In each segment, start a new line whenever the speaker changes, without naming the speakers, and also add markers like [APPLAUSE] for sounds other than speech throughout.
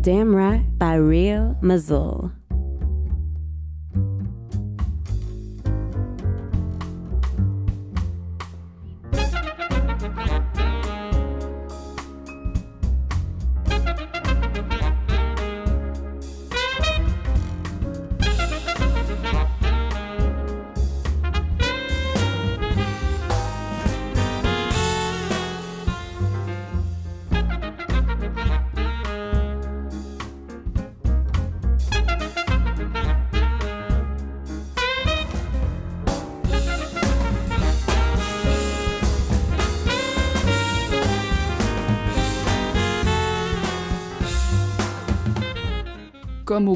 Damn Right by Real Mazul.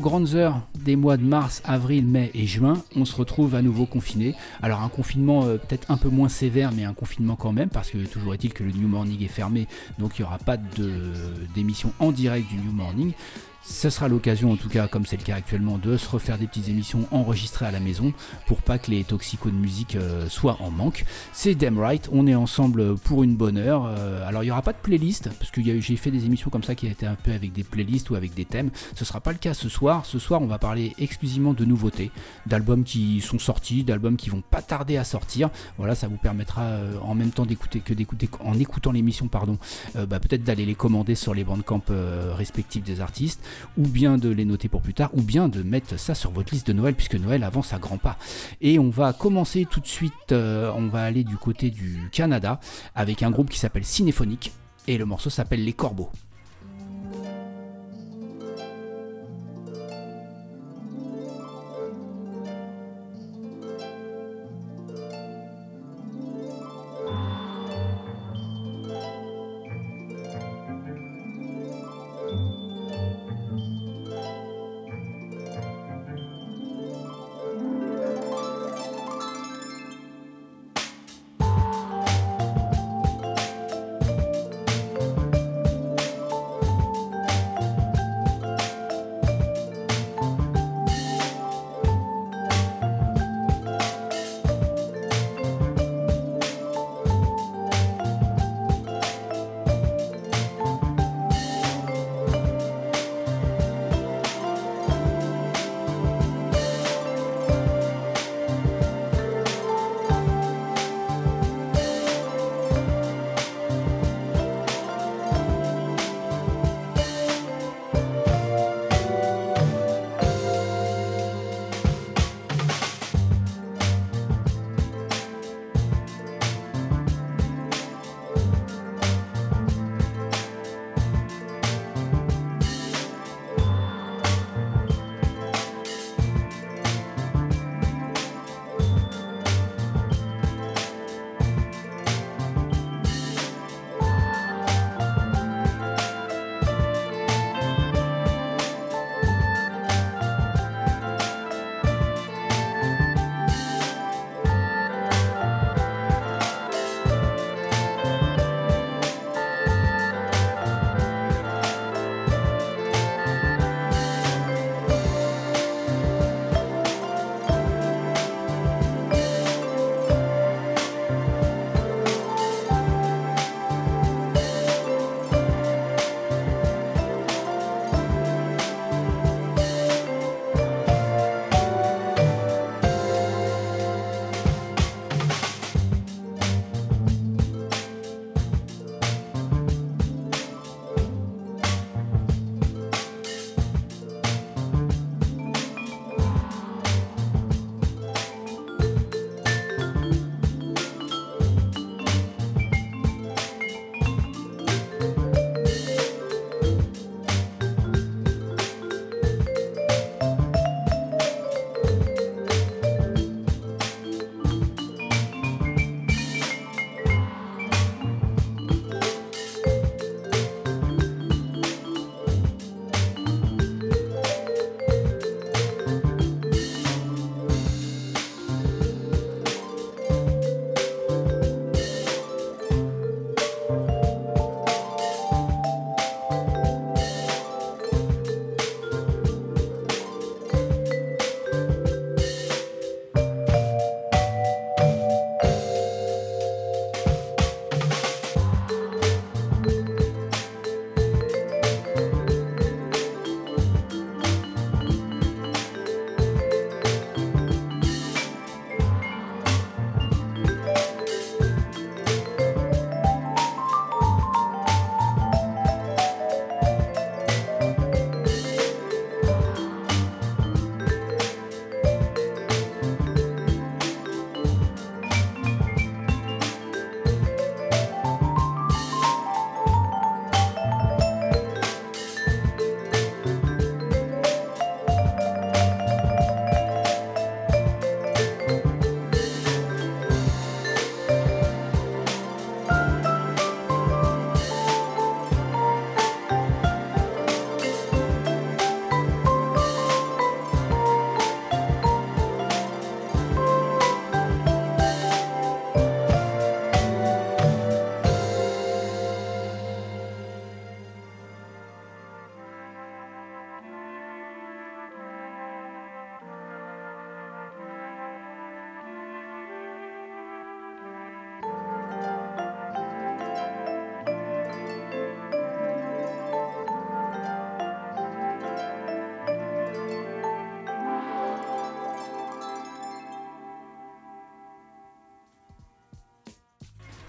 Grandes heures des mois de mars, avril, mai et juin, on se retrouve à nouveau confiné. Alors un confinement euh, peut-être un peu moins sévère, mais un confinement quand même, parce que toujours est-il que le New Morning est fermé, donc il n'y aura pas d'émission en direct du New Morning. Ce sera l'occasion, en tout cas, comme c'est le cas actuellement, de se refaire des petites émissions enregistrées à la maison pour pas que les toxicos de musique euh, soient en manque. C'est damn right, on est ensemble pour une bonne heure. Euh, alors il n'y aura pas de playlist, parce que j'ai fait des émissions comme ça qui étaient un peu avec des playlists ou avec des thèmes. Ce sera pas le cas ce soir. Ce soir, on va parler exclusivement de nouveautés, d'albums qui sont sortis, d'albums qui vont pas tarder à sortir. Voilà, ça vous permettra euh, en même temps d'écouter que d'écouter en écoutant l'émission, pardon, bah, peut-être d'aller les commander sur les bandcamps respectifs des artistes ou bien de les noter pour plus tard, ou bien de mettre ça sur votre liste de Noël, puisque Noël avance à grands pas. Et on va commencer tout de suite, euh, on va aller du côté du Canada, avec un groupe qui s'appelle Cinéphonique, et le morceau s'appelle Les Corbeaux.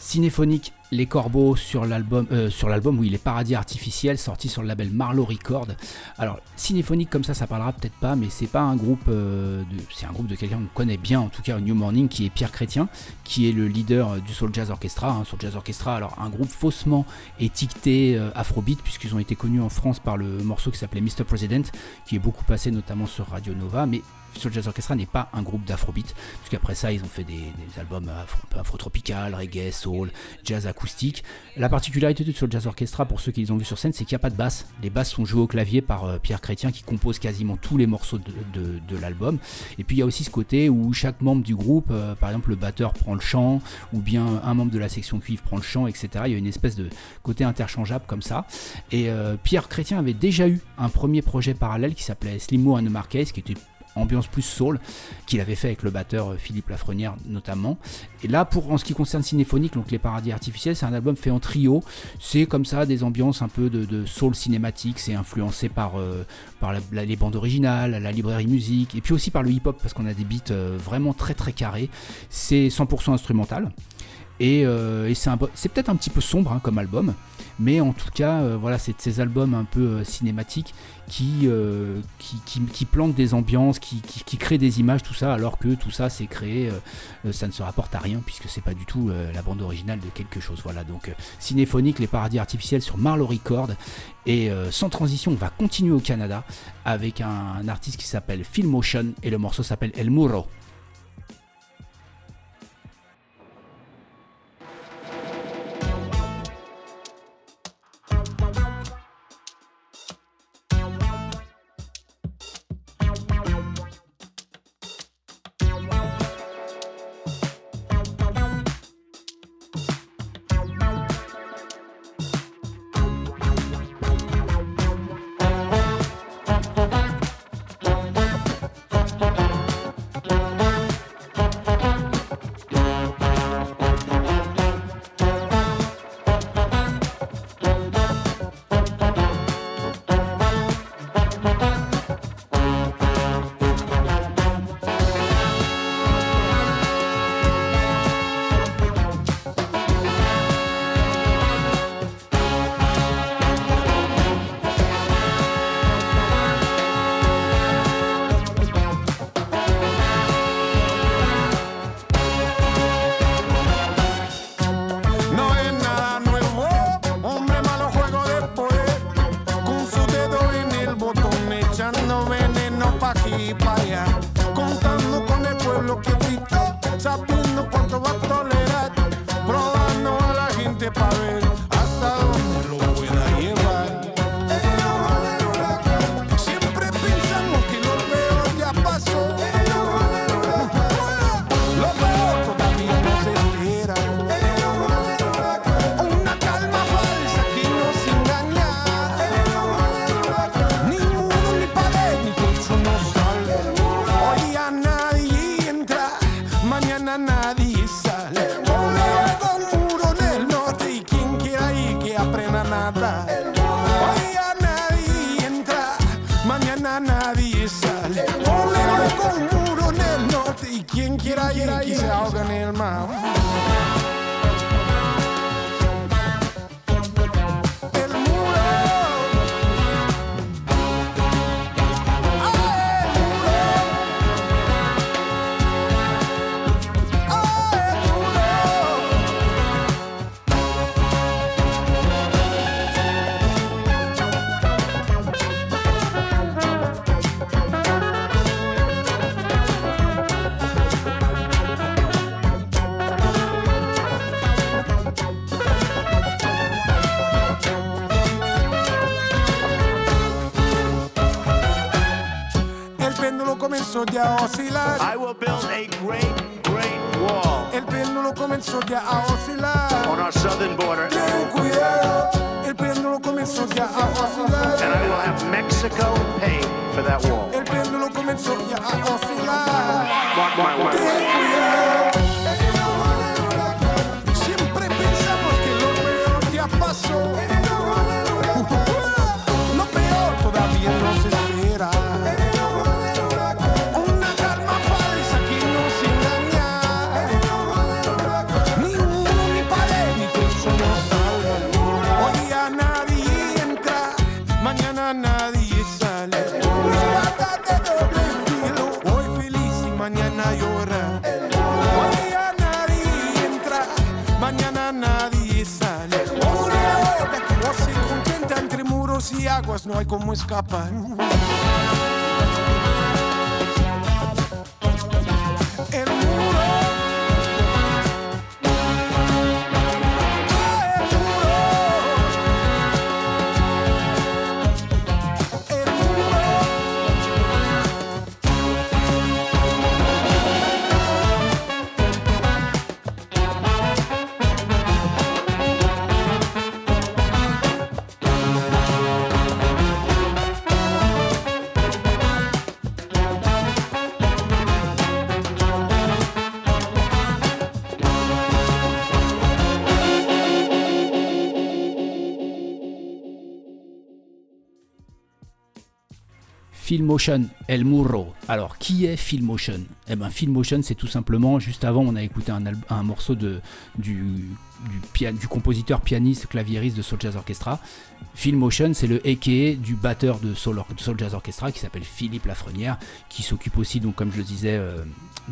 Cinéphonique Les Corbeaux sur l'album, euh, sur l'album, oui, Les Paradis Artificiels, sorti sur le label Marlowe Record. Alors, Cinéphonique comme ça, ça parlera peut-être pas, mais c'est pas un groupe, euh, de, c'est un groupe de quelqu'un qu'on connaît bien, en tout cas New Morning, qui est Pierre Chrétien, qui est le leader du Soul Jazz Orchestra. Hein, Soul Jazz Orchestra, alors un groupe faussement étiqueté euh, Afrobeat, puisqu'ils ont été connus en France par le morceau qui s'appelait Mr. President, qui est beaucoup passé notamment sur Radio Nova, mais Soul Jazz Orchestra n'est pas un groupe d'afrobeat, puisqu'après ça, ils ont fait des, albums afro, afro-tropical, reggae, soul, jazz La particularité de Soul Jazz Orchestra, pour ceux qui les ont vus sur scène, c'est qu'il n'y a pas de basse. Les basses sont jouées au clavier par euh, Pierre Chrétien, qui compose quasiment tous les morceaux de, l'album. Et puis il y a aussi ce côté où chaque membre du groupe, euh, par exemple le batteur prend le chant, ou bien un membre de la section cuivre prend le chant, etc. Il y a une espèce de côté interchangeable comme ça. Et euh, Pierre Chrétien avait déjà eu un premier projet parallèle qui s'appelait Slimo and the Marquez, qui était ambiance plus soul qu'il avait fait avec le batteur euh, Philippe Lafrenière notamment. Et là, pour en ce qui concerne Cinéphonique, donc Les Paradis Artificiels, c'est un album fait en trio. C'est comme ça des ambiances un peu de, soul cinématique. C'est influencé par, euh, les bandes originales, la librairie musique, et puis aussi par le hip-hop parce qu'on a des beats euh, vraiment très très carrés. C'est 100% instrumental. Et, c'est peut-être un petit peu sombre hein, comme album, mais en tout cas, voilà, c'est de ces albums un peu cinématiques euh, qui, qui, qui, plante des ambiances, qui, qui, crée des images, tout ça, alors que tout ça c'est créé, euh, euh, ça ne se rapporte à rien puisque c'est pas du tout la bande originale de quelque chose. Voilà, donc cinéphonique, les paradis artificiels sur Marlowe Record. Et sans transition, on va continuer au Canada avec un, un artiste qui s'appelle Phil Motion et le morceau s'appelle El Muro.
get out. Aguas, no hay como escapar.
Filmotion, El Murro. Alors, qui est Filmotion? Eh ben, Filmotion, c'est tout simplement, juste avant, on a écouté un, un morceau de, du, du, compositeur, pianiste, claviériste de Soul Jazz Orchestra. Filmotion, c'est le a.k.a. du batteur de Soul, Jazz Orchestra qui s'appelle Philippe Lafrenière, qui s'occupe aussi, donc, comme je le disais, euh,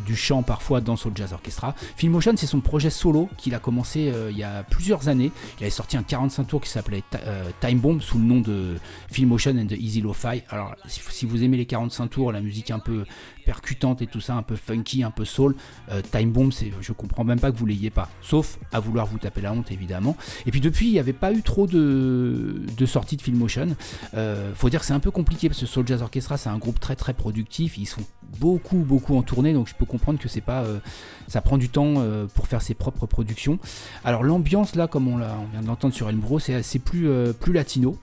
du chant parfois dans Soul Jazz Orchestra. Filmotion, c'est son projet solo qu'il a commencé euh, il y a plusieurs années. Il avait sorti un 45 tours qui s'appelait euh, Time Bomb sous le nom de Filmotion and the Easy Lo-Fi. Alors, si, si vous aimez les 45 tours, la musique un peu percutante et tout ça, un peu funky, un peu soul, euh, Time Bomb, c'est, je comprends même pas que vous l'ayez pas. Sauf à vouloir vous taper la honte, évidemment. Et puis depuis, il n'y avait pas eu trop de, de sorties de Filmotion. Euh, faut dire que c'est un peu compliqué parce que Soul Jazz Orchestra, c'est un groupe très très productif. Ils sont beaucoup beaucoup en tournée, donc je peux comprendre que c'est pas, euh, ça prend du temps pour faire ses propres productions. Alors l'ambiance là, comme on, on vient de l'entendre sur El Muro, c'est c'est plus plus latino.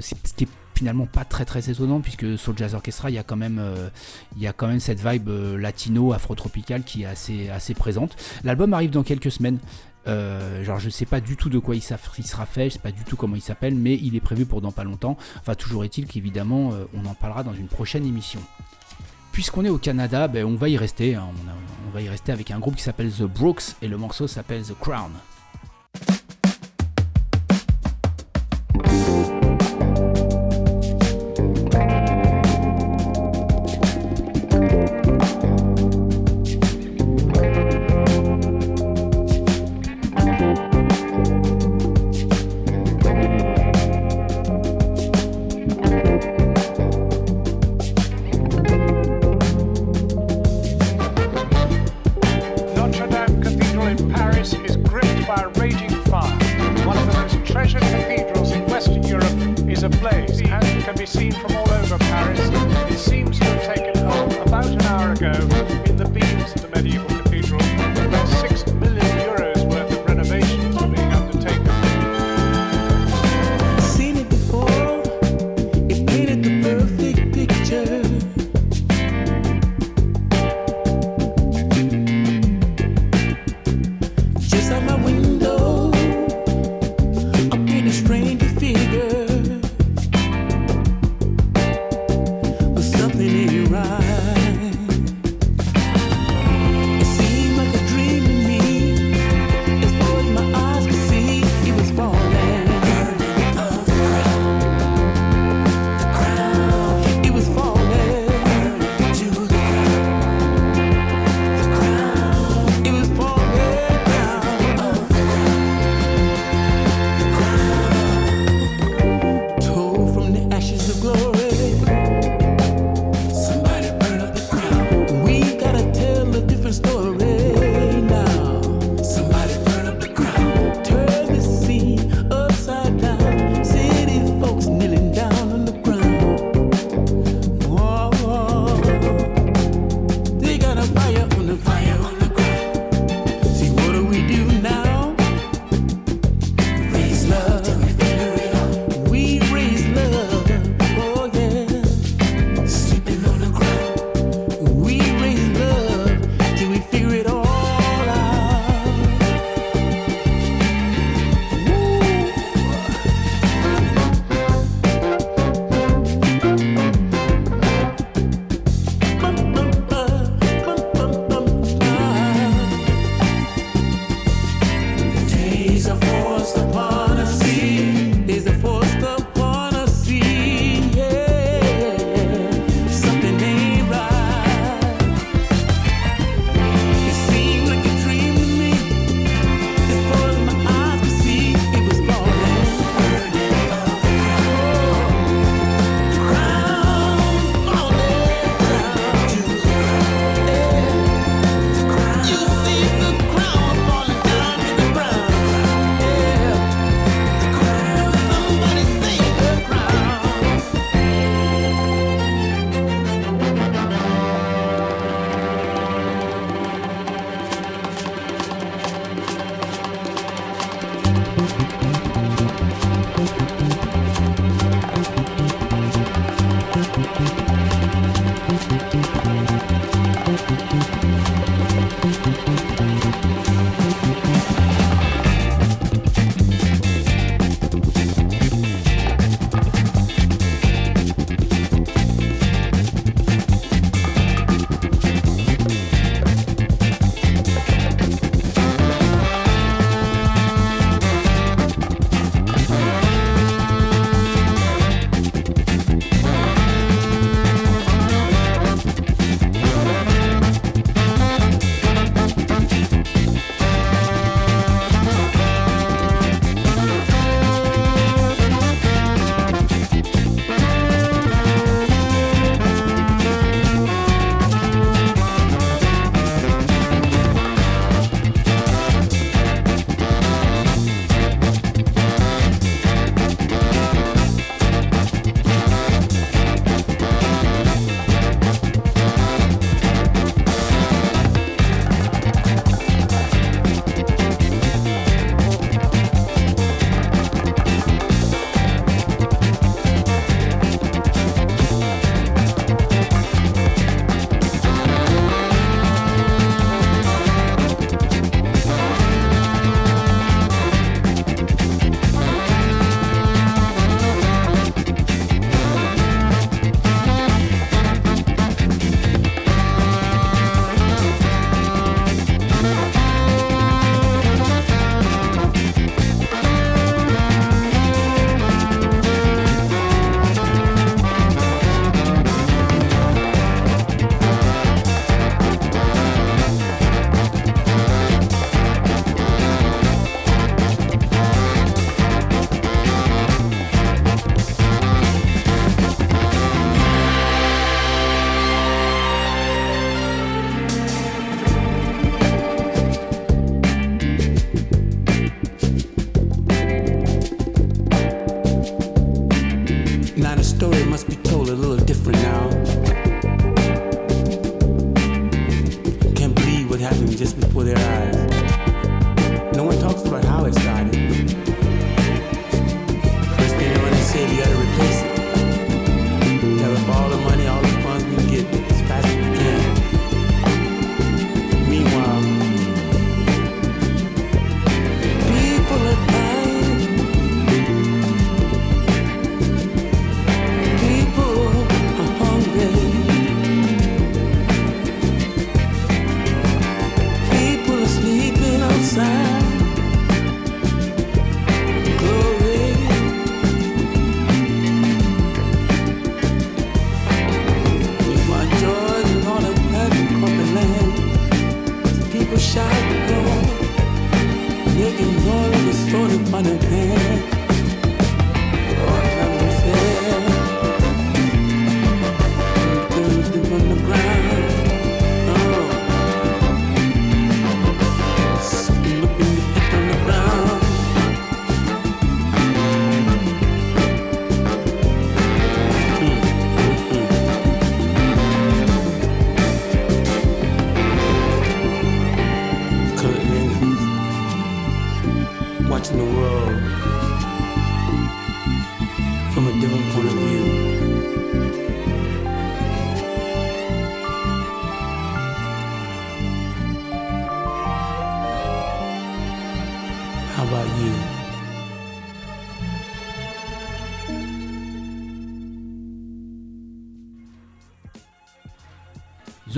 C'est finalement pas très très étonnant puisque Soul Jazz Orchestra il y a quand même euh, il y a quand même cette vibe euh, latino afro-tropicale qui est assez assez présente l'album arrive dans quelques semaines Euh, genre je sais pas du tout de quoi il, il sera fait je sais pas du tout comment il s'appelle mais il est prévu pour dans pas longtemps enfin toujours est-il qu'évidemment on en parlera dans une prochaine émission Puisqu'on est au Canada, ben, on va y rester. hein. On va y rester avec un groupe qui s'appelle The Brooks et le morceau s'appelle The Crown.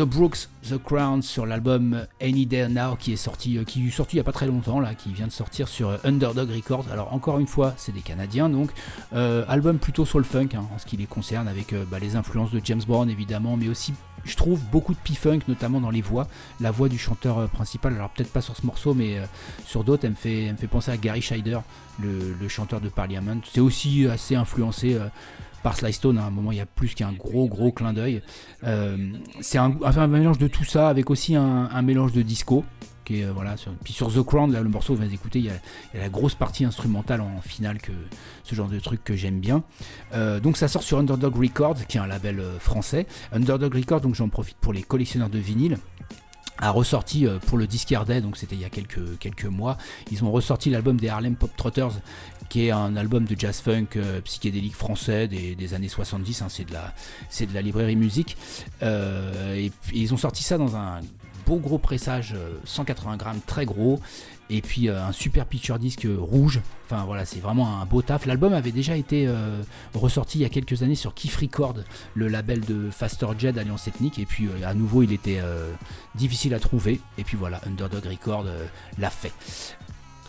The
Brooks, The Crown sur l'album Any Day Now qui est sorti, euh, qui est sorti il n'y a pas très longtemps là, qui vient de sortir sur euh, Underdog Records. Alors encore une fois, c'est des Canadiens donc euh, album plutôt soul funk hein, en ce qui les concerne avec bah, les influences de James Brown évidemment, mais aussi je trouve beaucoup de P-Funk, notamment dans les voix. La voix du chanteur euh, principal, alors peut-être pas sur ce morceau, mais euh, sur d'autres, elle me, fait, penser à Gary Scheider, le, chanteur de Parliament. C'est aussi assez influencé euh, par Sly Stone. À un moment, il y a plus qu'un gros, gros clin d'œil. C'est un, mélange de tout ça, avec aussi un mélange de disco. Euh, voilà, sur- puis sur The Crown, là, le morceau, vous écouter, il y, a, la grosse partie instrumentale en finale, que ce genre de truc que j'aime bien. Euh, donc ça sort sur Underdog Records, qui est un label euh, français. Underdog Records, donc j'en profite pour les collectionneurs de vinyle. a ressorti pour le Discard Day, donc c'était il y a quelques, mois, ils ont ressorti l'album des Harlem Pop Trotters, qui est un album de jazz funk psychédélique français des, années 70, hein, c'est de, la, librairie musique. Et, ils ont sorti ça dans un beau gros pressage 180 grammes très gros et puis euh, un super picture disque rouge. Enfin voilà, c'est vraiment un beau taf. L'album avait déjà été euh, ressorti il y a quelques années sur Kiff Record, le label de Faster Jet Alliance Ethnique. Et puis euh, à nouveau, il était difficile à trouver. Et puis voilà, Underdog Record l'a fait.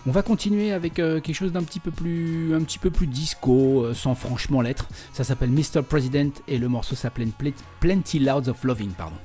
On va continuer avec quelque chose d'un petit peu plus, un petit peu plus disco, sans franchement l'être. Ça s'appelle Mr. President et le morceau s'appelle Plenty Louds of Loving, pardon.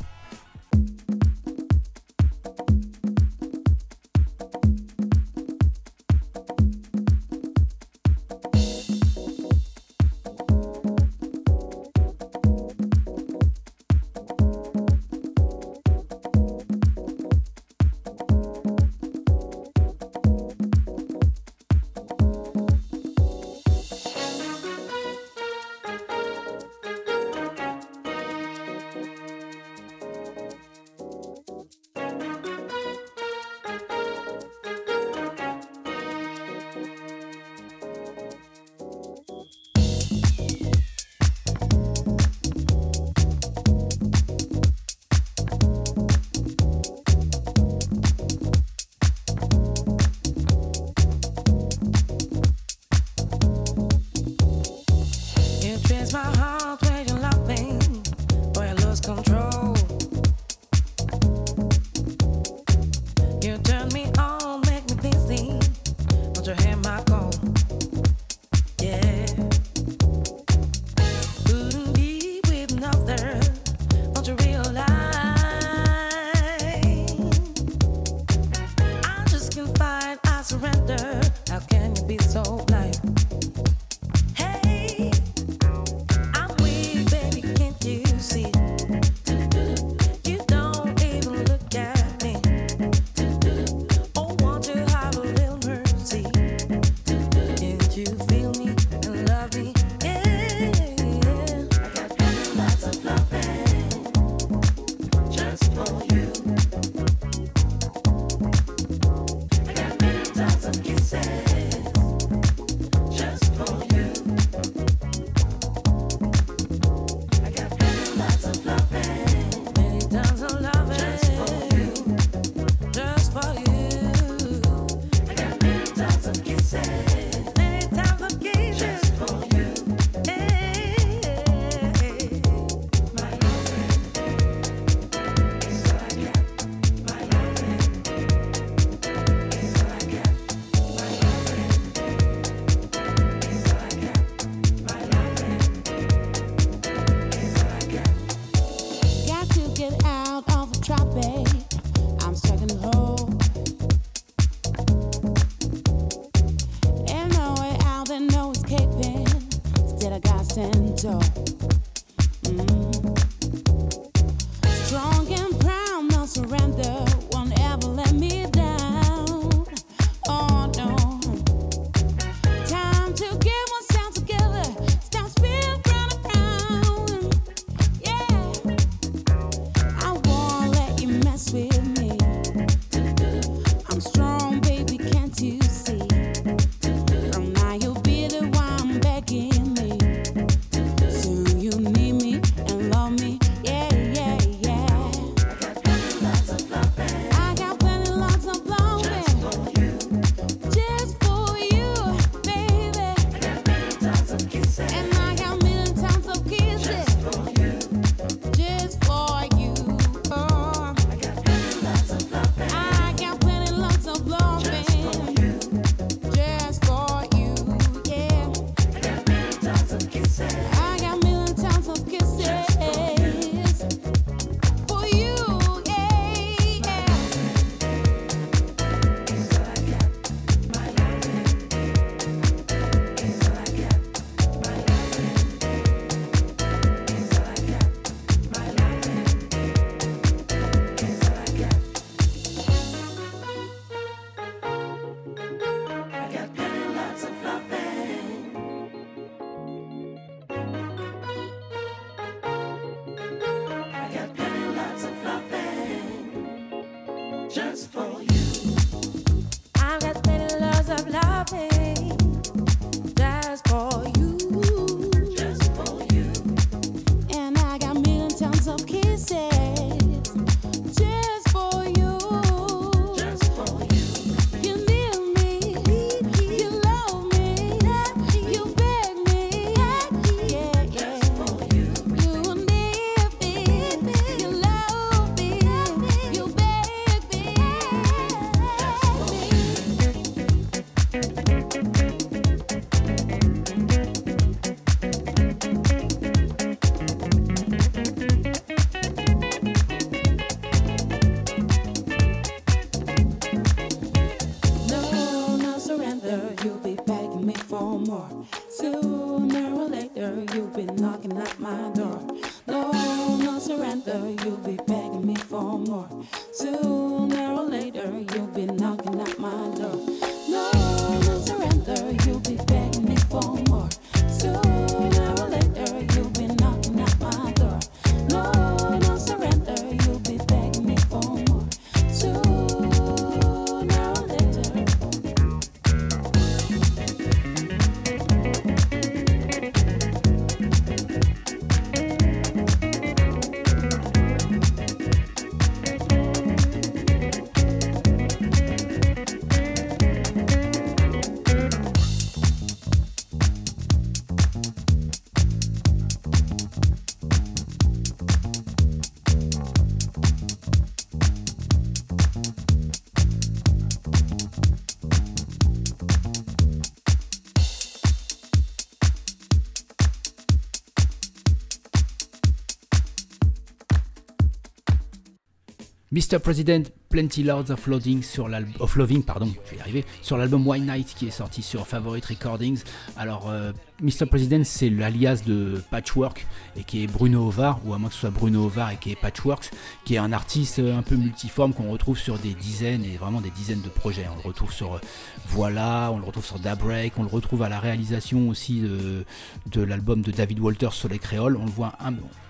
Mr. President Plenty Lords of Loving sur of Loving pardon, je vais y arriver sur l'album White Night qui est sorti sur Favorite Recordings. Alors euh, Mr. President c'est l'alias de Patchwork et qui est Bruno Ovar ou à moins que ce soit Bruno Ovar et qui est Patchworks qui est un artiste un peu multiforme qu'on retrouve sur des dizaines et vraiment des dizaines de projets. On le retrouve sur euh, Voilà, on le retrouve sur Daybreak, on le retrouve à la réalisation aussi de, de l'album de David Walters sur les créoles. On le voit,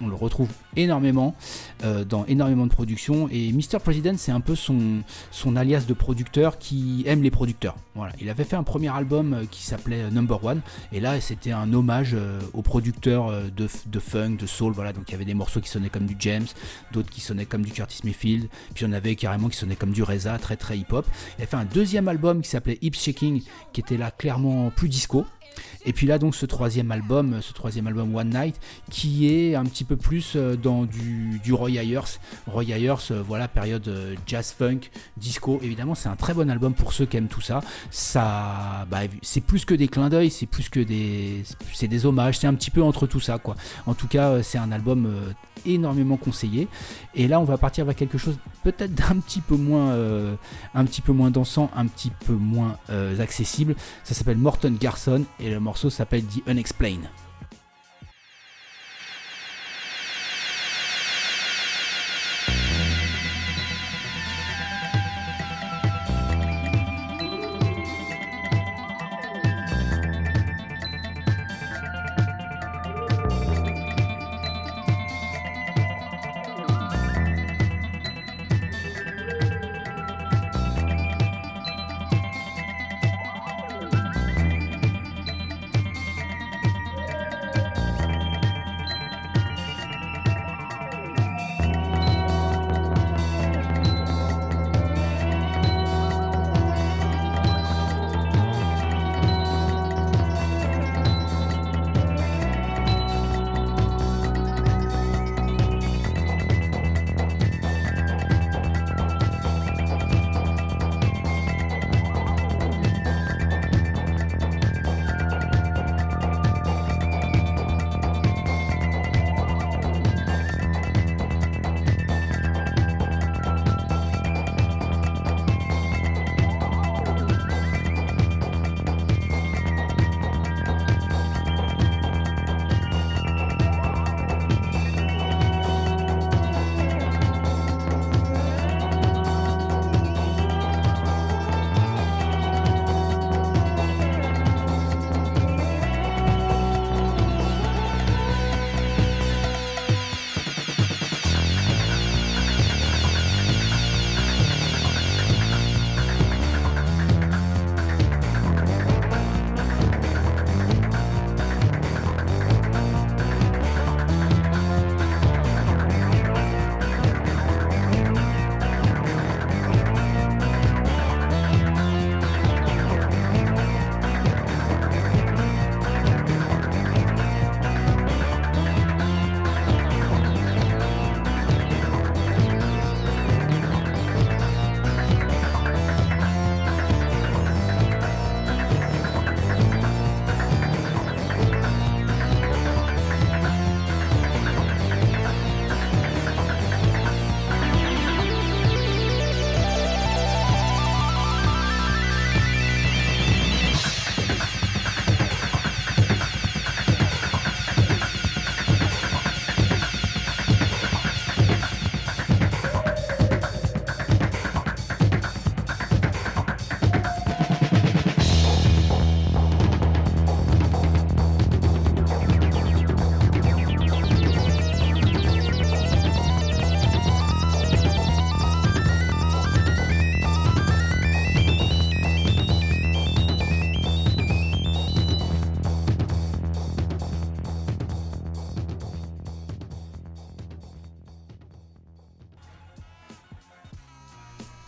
on le retrouve énormément euh, dans énormément de productions et Mr. President c'est un son, alias de producteur qui aime les producteurs. Il avait fait un premier album euh, qui s'appelait euh, Number One, et là c'était un hommage euh, aux producteurs de, funk, de soul. Voilà, donc il y avait des morceaux qui sonnaient comme du James, d'autres qui sonnaient comme du Curtis Mayfield, puis on avait carrément qui sonnaient comme du Reza, très très hip hop. Il a fait un deuxième album qui s'appelait Hip Shaking, qui était là clairement plus disco. Et puis là donc ce troisième album, ce troisième album One Night, qui est un petit peu plus euh, dans du, du Roy Ayers. Roy Ayers, euh, voilà, période euh, jazz funk, disco. Évidemment, c'est un très bon album pour ceux qui aiment tout ça. Ça, bah, c'est plus que des clins d'œil, c'est plus que des, c'est des hommages, c'est un petit peu entre tout ça, quoi. En tout cas, c'est un album énormément conseillé. Et là, on va partir vers quelque chose peut-être [LAUGHS] d'un petit peu moins, un petit peu moins dansant, un petit peu moins accessible. Ça s'appelle Morton Garson et le morceau s'appelle The Unexplained.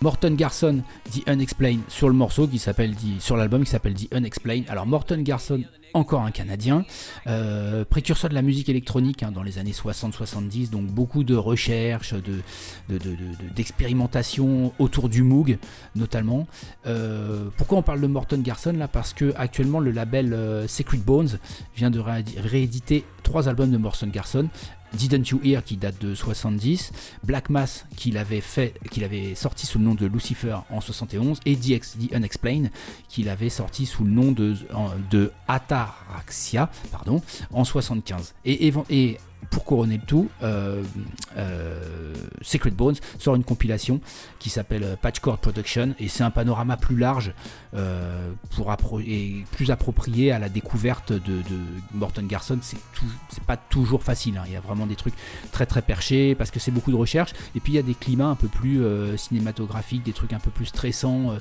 Morton Garson, The Unexplained, sur le morceau qui s'appelle sur l'album qui s'appelle The Unexplained. Alors Morton Garson, encore un Canadien, euh, précurseur de la musique électronique hein, dans les années 60-70, donc beaucoup de recherches, d'expérimentation de, autour du Moog notamment. Euh, pourquoi on parle de Morton Garson là? Parce que actuellement le label euh, Secret Bones vient de rééditer trois albums de Morton Garson. Didn't You Hear qui date de 70, Black Mass qu'il avait fait, avait sorti sous le nom de Lucifer en 71 et The, Unexplained qu'il avait sorti sous le nom de, Ataraxia pardon, en 75. Et, et pour couronner le tout, euh, euh, Secret Bones sort une compilation qui s'appelle euh, Patchcord Production et c'est un panorama plus large pour et plus approprié à la découverte de, Morton Garson. C'est pas toujours facile. Hein. Il y a vraiment des trucs très très perchés parce que c'est beaucoup de recherche et puis il y a des climats un peu plus cinématographiques, des trucs un peu plus stressants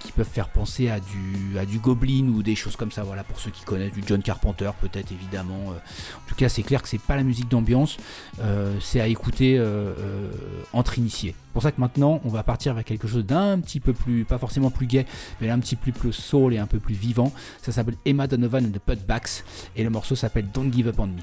qui peuvent faire penser à du à du Goblin ou des choses comme ça. Voilà pour ceux qui connaissent du John Carpenter peut-être évidemment. en tout cas, c'est clair que c'est pas la musique d'ambiance, euh, c'est à écouter euh, euh, entre initiés. pour ça que maintenant, on va partir vers quelque chose d'un petit peu plus, pas forcément plus gay, mais un petit peu plus soul et un peu plus vivant. Ça s'appelle Emma Donovan and the Putbacks et le morceau s'appelle Don't Give Up on Me.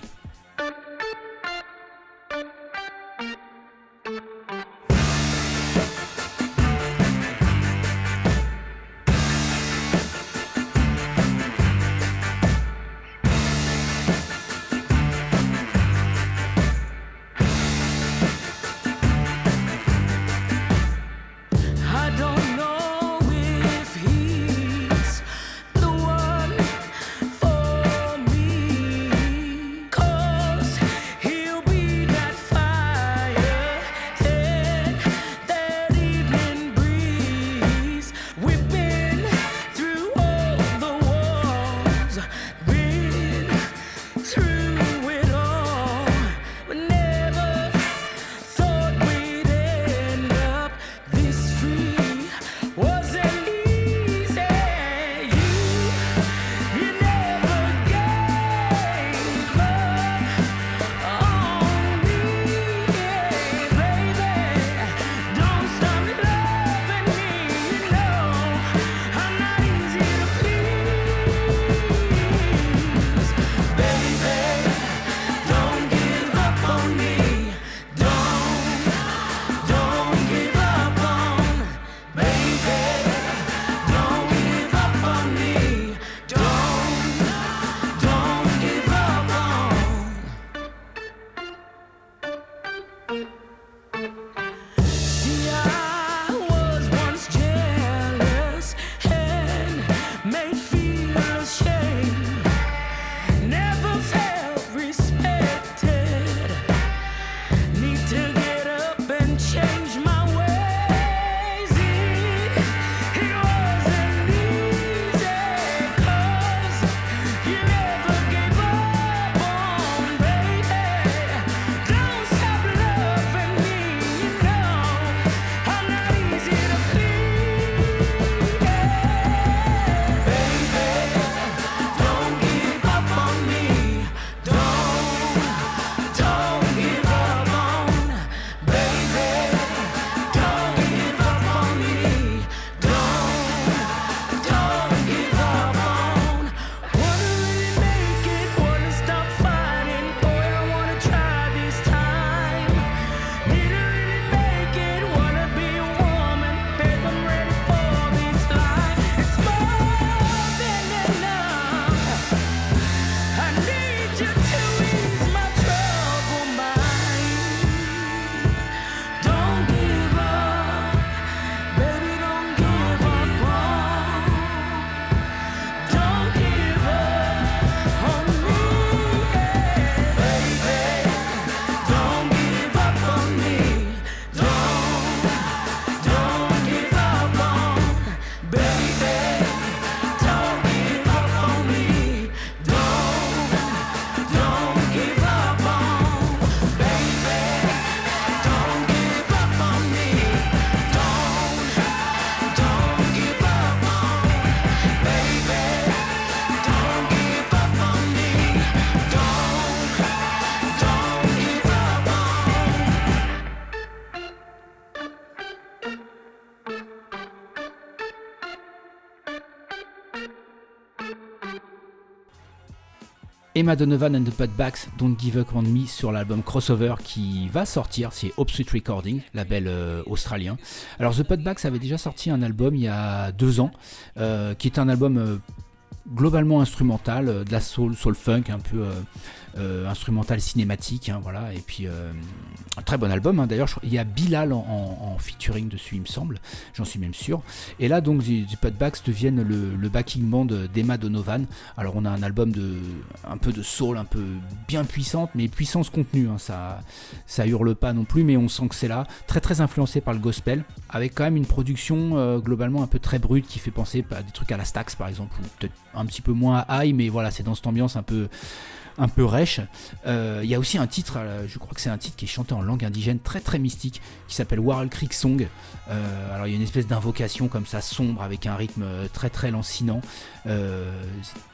Emma Donovan and the Putbacks Don't Give Up on Me sur l'album Crossover qui va sortir, c'est Obsweet Recording, label euh, australien. Alors The Putbacks avait déjà sorti un album il y a deux ans, euh, qui est un album euh, globalement instrumental, de la soul, soul funk, un peu instrumental cinématique, hein, voilà, et puis euh, un très bon album. Hein. D'ailleurs, il y a Bilal en, featuring dessus, il me semble, j'en suis même sûr. Et là, donc, The, Putbacks deviennent le, backing band d'Emma Donovan. Alors, on a un album de un peu de soul, un peu bien puissante, mais puissance contenue. Hein. ça, ça hurle pas non plus, mais on sent que c'est là, très très influencé par le gospel, avec quand même une production euh, globalement un peu très brute qui fait penser à des trucs à la Stax par exemple, ou peut-être un petit peu moins High, mais voilà, c'est dans cette ambiance un peu un peu rêche. Euh, il y a aussi un titre, euh, je crois que c'est un titre qui est chanté en langue indigène très très mystique, qui s'appelle Warl Creek Song. Euh, alors il y a une espèce d'invocation comme ça sombre avec un rythme très très lancinant,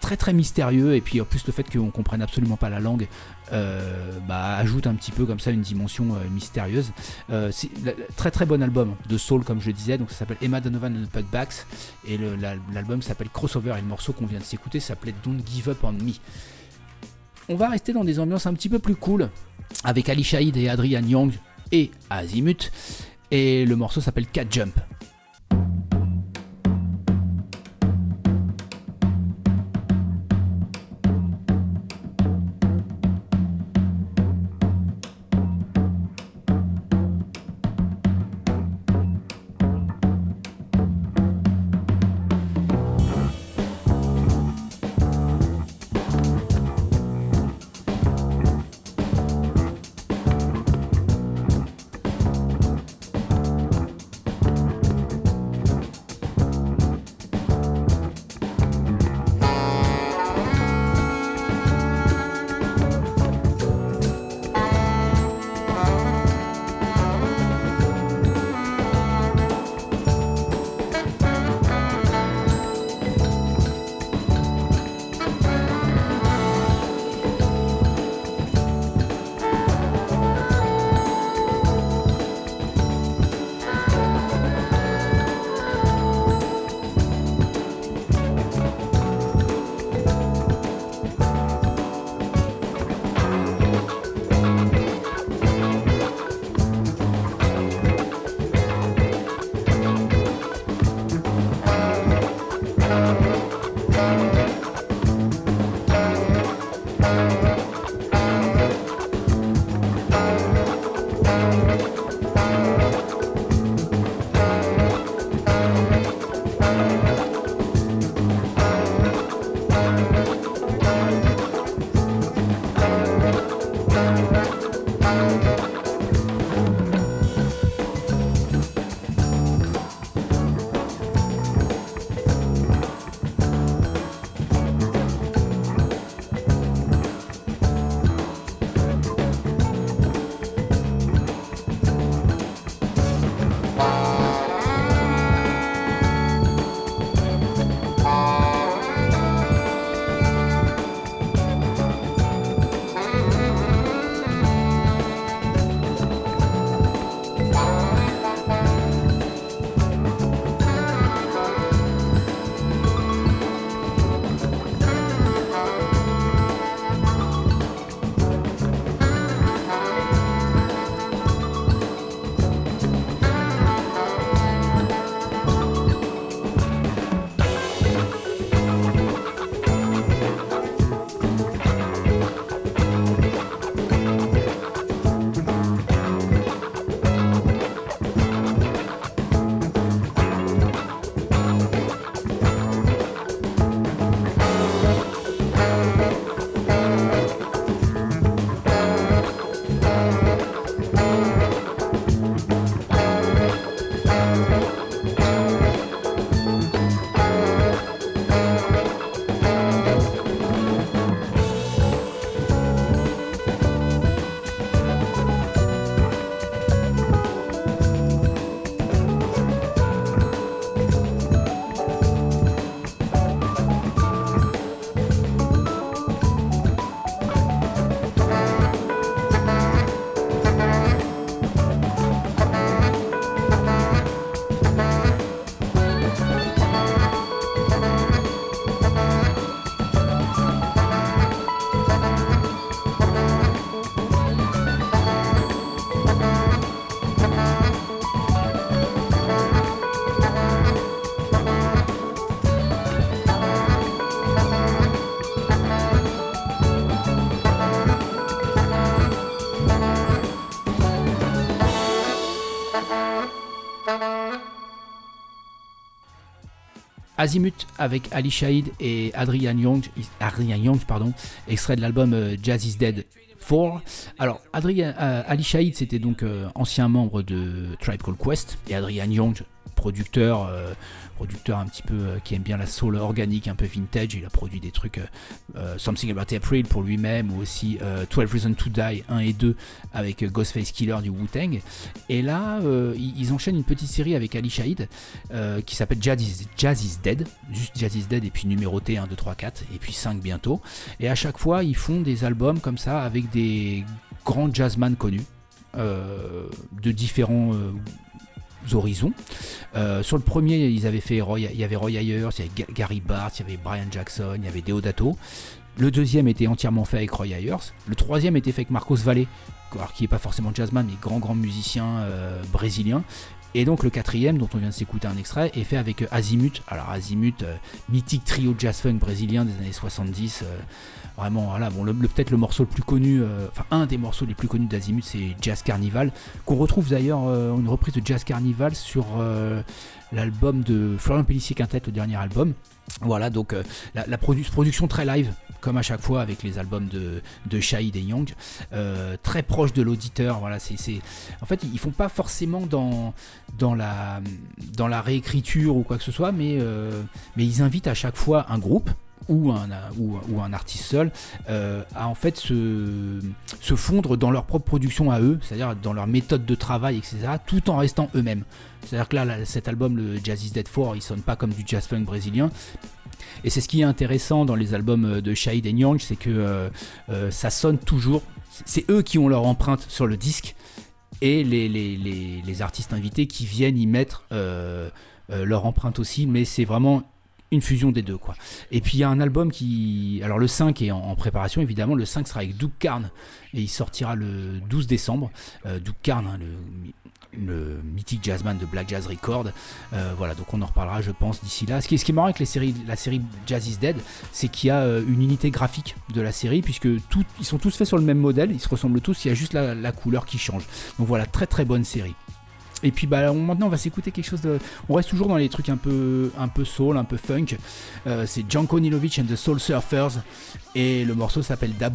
très très mystérieux et puis en plus le fait qu'on comprenne absolument pas la langue bah, ajoute un petit peu comme ça une dimension mystérieuse. c'est très très bon album de soul comme je disais, donc ça s'appelle Emma Donovan and the Putbacks et l'album s'appelle Crossover et le morceau qu'on vient de s'écouter s'appelait Don't Give Up on Me on va rester dans des ambiances un petit peu plus cool avec Ali Shaid et Adrian Young et Azimut. Et le morceau s'appelle Cat Jump. Azimut avec Ali Shaid et Adrian Young, Young extrait de l'album euh, Jazz is Dead 4. Alors, Adrian, euh, Ali Shaid, c'était donc euh, ancien membre de Tribe Called Quest, et Adrian Young, producteur, euh, producteur un petit peu euh, qui aime bien la soul organique, un peu vintage. Il a produit des trucs euh, Something About April pour lui-même, ou aussi euh, 12 Reasons to Die 1 et 2 avec Ghostface Killer du Wu-Tang. Et là, ils, enchaînent une petite série avec Ali Shaid euh, qui s'appelle Jazz is, Dead, juste Jazz is Dead, et puis numéroté 1, 2, 3, 4, et puis 5 bientôt. Et à chaque fois, ils font des albums comme ça avec des grands jazzman connus. de différents horizons. Euh, sur le premier, ils avaient fait Roy- il y avait Roy Ayers, il y avait Ga- Gary Bartz, il y avait Brian Jackson, il y avait Deodato. Le deuxième était entièrement fait avec Roy Ayers. Le troisième était fait avec Marcos Valle, qui n'est pas forcément jazzman, mais grand grand musicien euh, brésilien. Et donc le quatrième, dont on vient de s'écouter un extrait, est fait avec euh, Azimut. Alors Azimut, mythique trio jazz funk brésilien des années 70. euh, vraiment, voilà, bon, peut-être le morceau le plus connu, euh, enfin un des morceaux les plus connus d'Azimut, c'est Jazz Carnival, qu'on retrouve d'ailleurs euh, une reprise de Jazz Carnival sur euh, l'album de Florian Pellissier Quintet, le dernier album. Voilà, donc la, la produ- production très live, comme à chaque fois avec les albums de, de Shahid et Young, très proche de l'auditeur. Voilà, c'est, en fait, ils font pas forcément dans, dans, la, dans la réécriture ou quoi que ce soit, mais, mais ils invitent à chaque fois un groupe ou un, ou, un artiste seul euh, à en fait se, se fondre dans leur propre production à eux, c'est-à-dire dans leur méthode de travail, etc., tout en restant eux-mêmes. C'est-à-dire que là, cet album, le Jazz is Dead 4, il sonne pas comme du jazz funk brésilien. Et c'est ce qui est intéressant dans les albums euh, de Shahid et Young, c'est que euh, euh, ça sonne toujours. C'est eux qui ont leur empreinte sur le disque et les, les, les, les artistes invités qui viennent y mettre leur empreinte aussi, mais c'est vraiment une fusion des deux quoi. Et puis il y a un album qui alors le 5 est en, préparation évidemment, le 5 sera avec Doug Carn et il sortira le 12 décembre. Euh, Doug Carn hein, le, mythique jazzman de Black Jazz Record. Euh, voilà, donc on en reparlera je pense d'ici là. Ce qui est, ce qui est marrant avec la série Jazz is Dead, c'est qu'il y a euh, une unité graphique de la série puisque ils sont tous faits sur le même modèle, ils se ressemblent tous, il y a juste la couleur qui change. Donc voilà, très très bonne série. Et puis bah, maintenant on va s'écouter quelque chose de... On reste toujours dans les trucs un peu, un peu soul, un peu funk. Euh, c'est Janko Nilovic and the Soul Surfers et le morceau s'appelle Da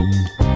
Música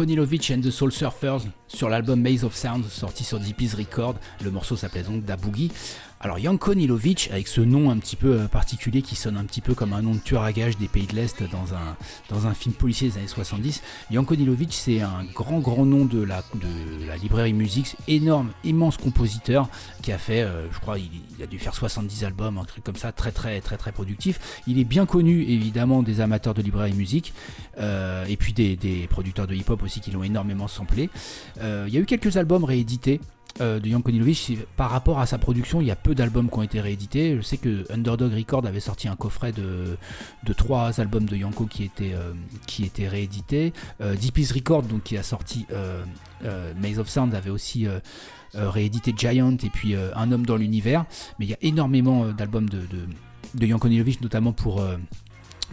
Jankonilovic and the Soul Surfers sur l'album Maze of Sound sorti sur Deepy's Record. Le morceau s'appelait donc Da Boogie. Alors Janko Nilovic, avec ce nom un petit peu euh, particulier qui sonne un petit peu comme un nom de tueur à gages des pays de l'Est dans un, dans un film policier des années 70, Janko Nilovic c'est un grand grand nom de la, de la librairie musique, énorme, immense compositeur qui a fait, euh, je crois, il, a dû faire 70 albums, un truc comme ça, très très très très productif. Il est bien connu évidemment des amateurs de librairie musique euh, et puis des, des producteurs de hip-hop aussi qui l'ont énormément samplé. il y a eu quelques albums réédités. Euh, de Jan par rapport à sa production, il y a peu d'albums qui ont été réédités. Je sais que Underdog Record avait sorti un coffret de, trois albums de Yanko qui étaient, euh, qui étaient réédités. Euh, Deepest Record, donc, qui a sorti Maze of Sound, avait aussi réédité Giant et puis Un homme dans l'univers. Mais il y a énormément d'albums de, de, de notamment pour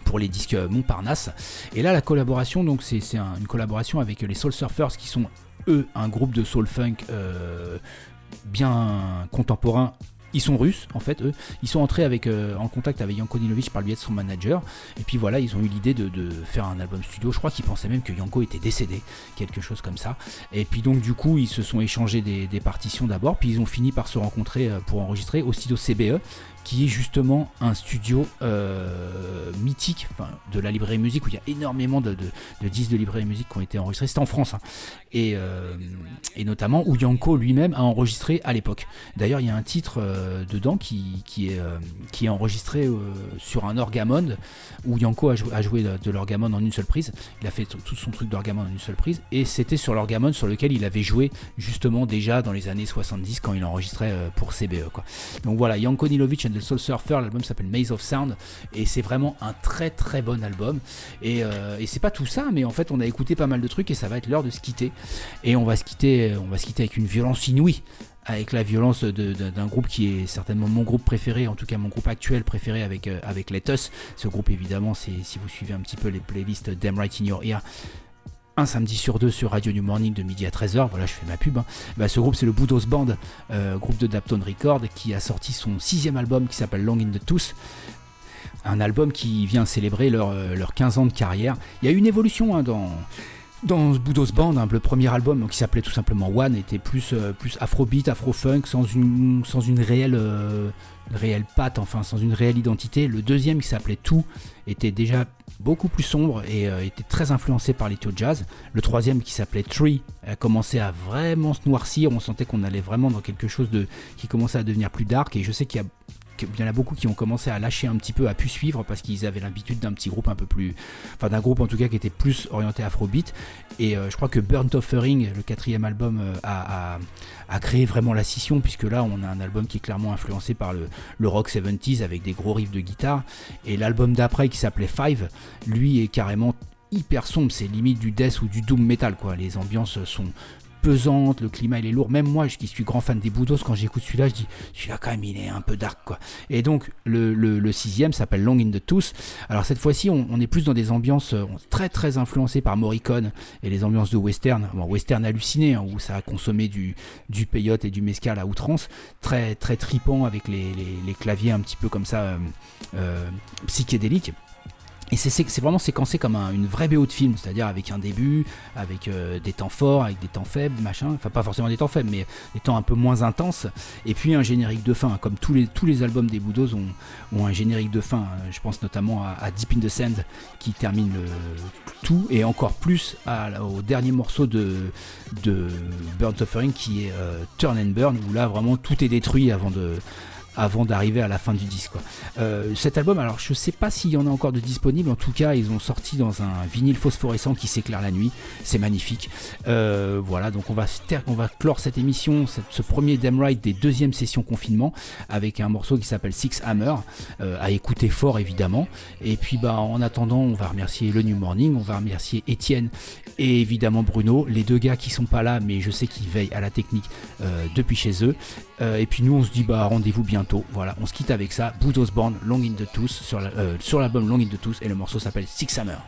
pour les disques Montparnasse. Et là, la collaboration, donc c'est une collaboration avec les Soul Surfers qui sont eux un groupe de soul funk euh, bien contemporain ils sont russes en fait eux. Ils sont entrés euh, en contact avec Yanko Nilovic par lui être son manager. Et puis voilà ils ont eu l'idée de, faire un album studio. Je crois qu'ils pensaient même que Yanko était décédé quelque chose comme ça. Et puis donc du coup ils se sont échangés des, des partitions d'abord. Puis ils ont fini par se rencontrer euh, pour enregistrer au studio CBE qui est justement un studio euh, mythique de la librairie musique où il y a énormément de, disques de librairie musique qui ont été enregistrés. C'était en France. Hein. Euh, et, notamment où Yanko lui-même a enregistré à l'époque. D'ailleurs, il y a un titre euh, dedans qui, est, qui est enregistré sur un orgamon où Yanko a, joué de, l'orgamon en une seule prise. Il a fait tout son truc d'orgamon en une seule prise. Et c'était sur l'orgamon sur lequel il avait joué justement déjà dans les années 70 quand il enregistrait pour CBE. Quoi. Donc voilà, Yanko Nilovic Soul Surfer, l'album s'appelle Maze of Sound et c'est vraiment un très très bon album. Euh, et, c'est pas tout ça, mais en fait on a écouté pas mal de trucs et ça va être l'heure de se quitter. Et on va se quitter, on va se quitter avec une violence inouïe avec la violence d'un groupe qui est certainement mon groupe préféré, en tout cas mon groupe actuel préféré avec, euh, avec Let Us. Ce groupe évidemment, c'est si vous suivez un petit peu les playlists Damn Right in Your Ear, un samedi sur deux sur Radio New Morning de midi à 13h, voilà je fais ma pub, hein. bah, ce groupe c'est le Boudos Band, euh, groupe de Dapton Record, qui a sorti son sixième album qui s'appelle Long in the Tooth, un album qui vient célébrer leur, euh, leur 15 ans de carrière. Il y a une évolution hein, dans, dans Boudos Band, hein, le premier album qui s'appelait tout simplement One était plus, euh, plus afrobeat, afro-funk, sans une, sans une réelle réelle patte, enfin sans une réelle identité. Le deuxième qui s'appelait Tout était déjà beaucoup plus sombre et euh, était très influencé par les jazz. Le troisième qui s'appelait Tree a commencé à vraiment se noircir. On sentait qu'on allait vraiment dans quelque chose de qui commençait à devenir plus dark. Et je sais qu'il y a il y en a beaucoup qui ont commencé à lâcher un petit peu, à pu suivre parce qu'ils avaient l'habitude d'un petit groupe un peu plus, enfin d'un groupe en tout cas qui était plus orienté afrobeat. Et euh, je crois que Burnt Offering, le quatrième album, euh, a, a, créé vraiment la scission puisque là on a un album qui est clairement influencé par le, rock 70s avec des gros riffs de guitare. Et l'album d'après qui s'appelait Five, lui est carrément hyper sombre, c'est limite du death ou du doom metal quoi. Les ambiances sont le climat il est lourd. Même moi, qui suis grand fan des Boudos, quand j'écoute celui-là, je dis celui-là quand même il est un peu dark quoi. Et donc le, sixième s'appelle Long in the Tooth. Alors cette fois-ci, on, est plus dans des ambiances euh, très très influencées par Morricone et les ambiances de western, bon, western halluciné hein, où ça a consommé du, du peyote et du mescal à outrance, très très tripant avec les, claviers un petit peu comme ça euh, euh, psychédéliques. Et c'est vraiment séquencé comme une vraie BO de film, c'est-à-dire avec un début, avec euh, des temps forts, avec des temps faibles, machin. Enfin, pas forcément des temps faibles, mais des temps un peu moins intenses. Et puis un générique de fin, comme tous les, tous les albums des Boudos ont, un générique de fin. Je pense notamment à, Deep in the Sand qui termine le, tout, et encore plus au dernier morceau de, de Burnt Offering qui est euh, Turn and Burn, où là vraiment tout est détruit avant de avant d'arriver à la fin du disque. Euh, cet album, alors je sais pas s'il y en a encore de disponible, en tout cas ils ont sorti dans un vinyle phosphorescent qui s'éclaire la nuit, c'est magnifique. Euh, voilà, donc on va, on va clore cette émission, ce premier Damn Right des deuxièmes sessions confinement, avec un morceau qui s'appelle Six Hammer, euh, à écouter fort évidemment. Et puis bah en attendant, on va remercier le New Morning, on va remercier Étienne et évidemment Bruno, les deux gars qui sont pas là, mais je sais qu'ils veillent à la technique depuis chez eux. et puis nous on se dit bah rendez-vous bientôt voilà, on se quitte avec ça. Boudos Born, Long in the Tooth, sur euh, l'album Long in the Tooth, et le morceau s'appelle Six Summer.